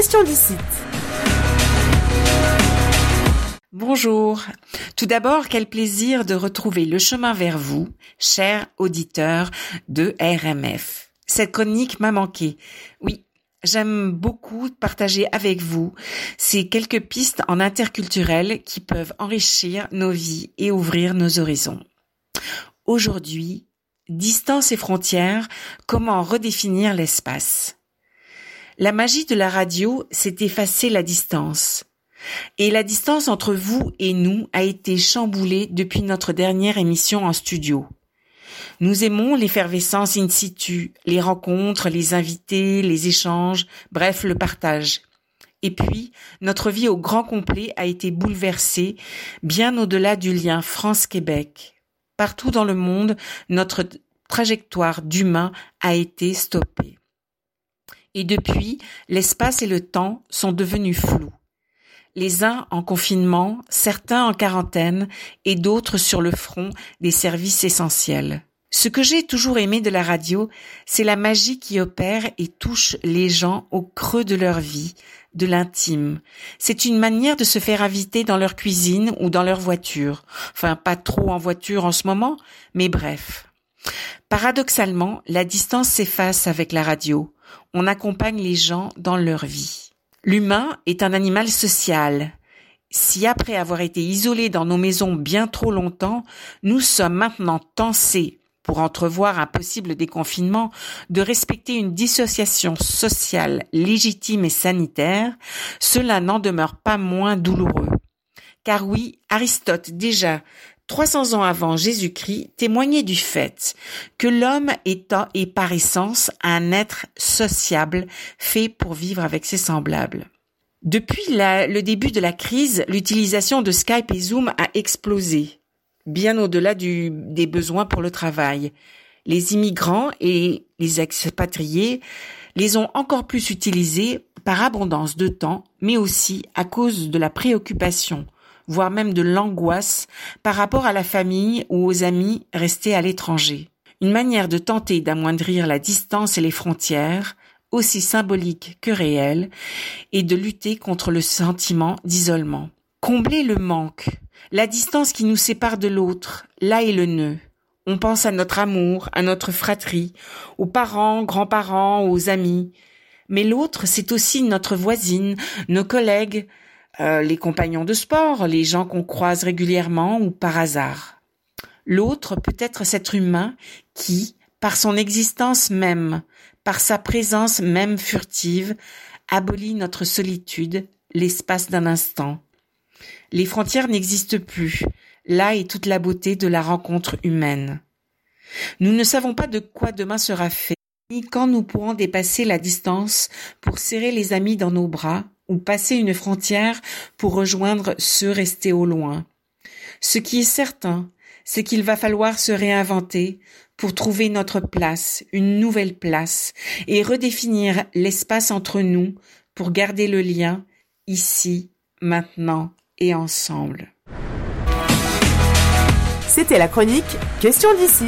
question d'ici. Bonjour. Tout d'abord, quel plaisir de retrouver le chemin vers vous, chers auditeurs de RMF. Cette chronique m'a manqué. Oui, J'aime beaucoup partager avec vous ces quelques pistes en interculturel qui peuvent enrichir nos vies et ouvrir nos horizons. Aujourd'hui, distance et frontières, comment redéfinir l'espace? La magie de la radio, c'est effacer la distance. Et la distance entre vous et nous a été chamboulée depuis notre dernière émission en studio. Nous aimons l'effervescence in situ, les rencontres, les invités, les échanges, bref, le partage. Et puis, notre vie au grand complet a été bouleversée, bien au-delà du lien France-Québec. Partout dans le monde, notre trajectoire d'humain a été stoppée. Et depuis, l'espace et le temps sont devenus flous les uns en confinement, certains en quarantaine et d'autres sur le front des services essentiels. Ce que j'ai toujours aimé de la radio, c'est la magie qui opère et touche les gens au creux de leur vie, de l'intime. C'est une manière de se faire inviter dans leur cuisine ou dans leur voiture. Enfin, pas trop en voiture en ce moment, mais bref. Paradoxalement, la distance s'efface avec la radio. On accompagne les gens dans leur vie. L'humain est un animal social. Si après avoir été isolés dans nos maisons bien trop longtemps, nous sommes maintenant tensés pour entrevoir un possible déconfinement, de respecter une dissociation sociale légitime et sanitaire, cela n'en demeure pas moins douloureux. Car oui, Aristote déjà 300 ans avant Jésus-Christ témoignait du fait que l'homme est, et par essence un être sociable fait pour vivre avec ses semblables. Depuis le début de la crise, l'utilisation de Skype et Zoom a explosé bien au-delà des besoins pour le travail. Les immigrants et les expatriés les ont encore plus utilisés par abondance de temps, mais aussi à cause de la préoccupation, voire même de l'angoisse par rapport à la famille ou aux amis restés à l'étranger. Une manière de tenter d'amoindrir la distance et les frontières, aussi symboliques que réelles, et de lutter contre le sentiment d'isolement. Combler le manque, la distance qui nous sépare de l'autre, là est le nœud. On pense à notre amour, à notre fratrie, aux parents, grands-parents, aux amis. Mais l'autre, c'est aussi notre voisine, nos collègues, euh, les compagnons de sport, les gens qu'on croise régulièrement ou par hasard. L'autre peut être cet humain qui, par son existence même, par sa présence même furtive, abolit notre solitude, l'espace d'un instant, les frontières n'existent plus. Là est toute la beauté de la rencontre humaine. Nous ne savons pas de quoi demain sera fait, ni quand nous pourrons dépasser la distance pour serrer les amis dans nos bras, ou passer une frontière pour rejoindre ceux restés au loin. Ce qui est certain, c'est qu'il va falloir se réinventer pour trouver notre place, une nouvelle place, et redéfinir l'espace entre nous pour garder le lien ici, maintenant et ensemble. C'était la chronique Question d'ici.